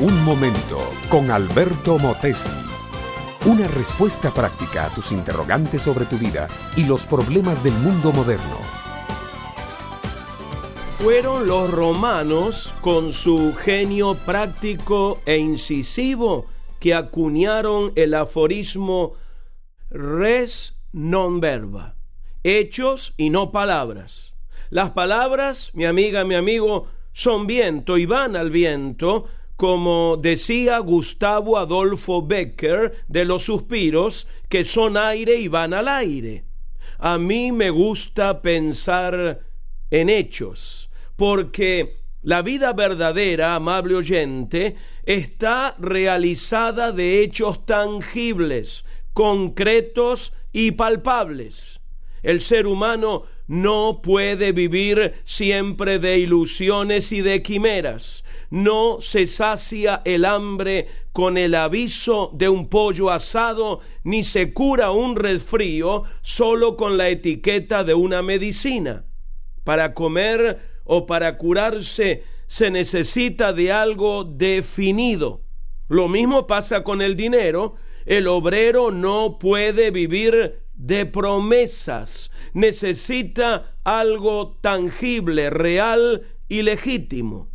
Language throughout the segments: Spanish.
Un momento con Alberto Motesi. Una respuesta práctica a tus interrogantes sobre tu vida y los problemas del mundo moderno. Fueron los romanos con su genio práctico e incisivo que acuñaron el aforismo res non verba, hechos y no palabras. Las palabras, mi amiga, mi amigo, son viento y van al viento, como decía Gustavo Adolfo Becker de los suspiros, que son aire y van al aire. A mí me gusta pensar en hechos, porque la vida verdadera, amable oyente, está realizada de hechos tangibles, concretos y palpables. El ser humano no puede vivir siempre de ilusiones y de quimeras. No se sacia el hambre con el aviso de un pollo asado, ni se cura un resfrío solo con la etiqueta de una medicina. Para comer o para curarse se necesita de algo definido. Lo mismo pasa con el dinero. El obrero no puede vivir de promesas, necesita algo tangible, real y legítimo.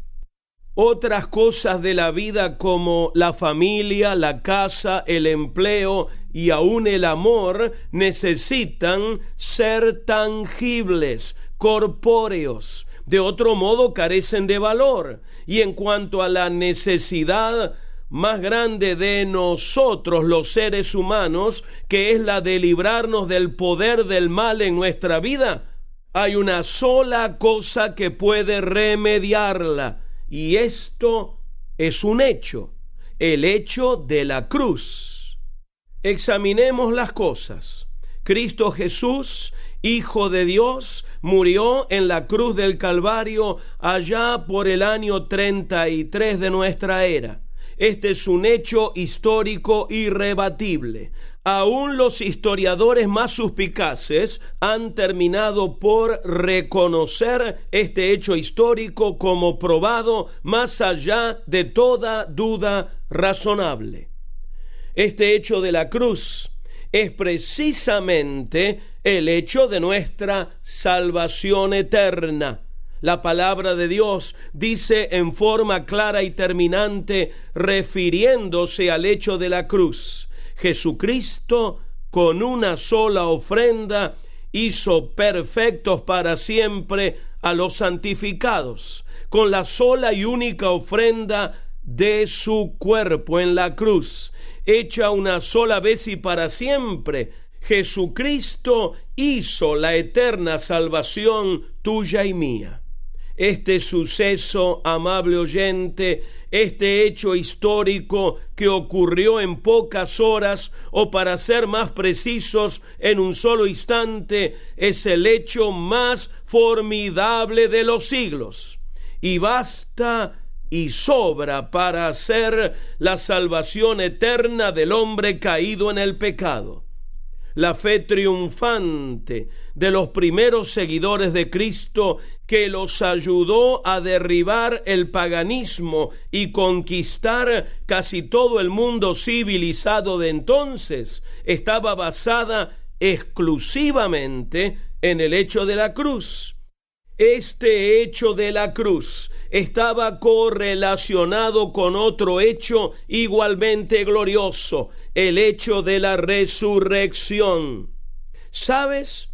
Otras cosas de la vida como la familia, la casa, el empleo y aún el amor necesitan ser tangibles, corpóreos. De otro modo carecen de valor. Y en cuanto a la necesidad más grande de nosotros los seres humanos, que es la de librarnos del poder del mal en nuestra vida, hay una sola cosa que puede remediarla, y esto es un hecho, el hecho de la cruz. Examinemos las cosas. Cristo Jesús, Hijo de Dios, murió en la cruz del Calvario allá por el año 33 de nuestra era. Este es un hecho histórico irrebatible. Aún los historiadores más suspicaces han terminado por reconocer este hecho histórico como probado más allá de toda duda razonable. Este hecho de la cruz es precisamente el hecho de nuestra salvación eterna la palabra de Dios dice en forma clara y terminante, refiriéndose al hecho de la cruz, Jesucristo con una sola ofrenda hizo perfectos para siempre a los santificados, con la sola y única ofrenda de su cuerpo en la cruz, hecha una sola vez y para siempre, Jesucristo hizo la eterna salvación tuya y mía este suceso, amable oyente, este hecho histórico que ocurrió en pocas horas o para ser más precisos en un solo instante, es el hecho más formidable de los siglos. Y basta y sobra para hacer la salvación eterna del hombre caído en el pecado la fe triunfante de los primeros seguidores de Cristo que los ayudó a derribar el paganismo y conquistar casi todo el mundo civilizado de entonces, estaba basada exclusivamente en el hecho de la cruz. Este hecho de la cruz estaba correlacionado con otro hecho igualmente glorioso, el hecho de la resurrección. ¿Sabes?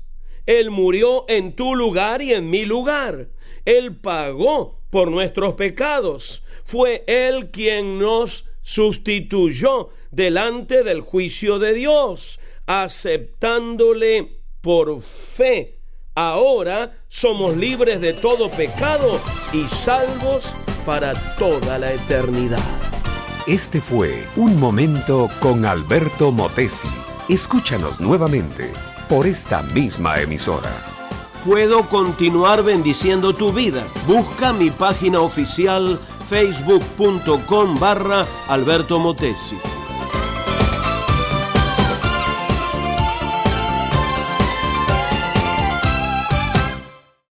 Él murió en tu lugar y en mi lugar. Él pagó por nuestros pecados. Fue Él quien nos sustituyó delante del juicio de Dios, aceptándole por fe Ahora somos libres de todo pecado y salvos para toda la eternidad. Este fue Un Momento con Alberto Motesi. Escúchanos nuevamente por esta misma emisora. Puedo continuar bendiciendo tu vida. Busca mi página oficial facebook.com barra Alberto Motesi.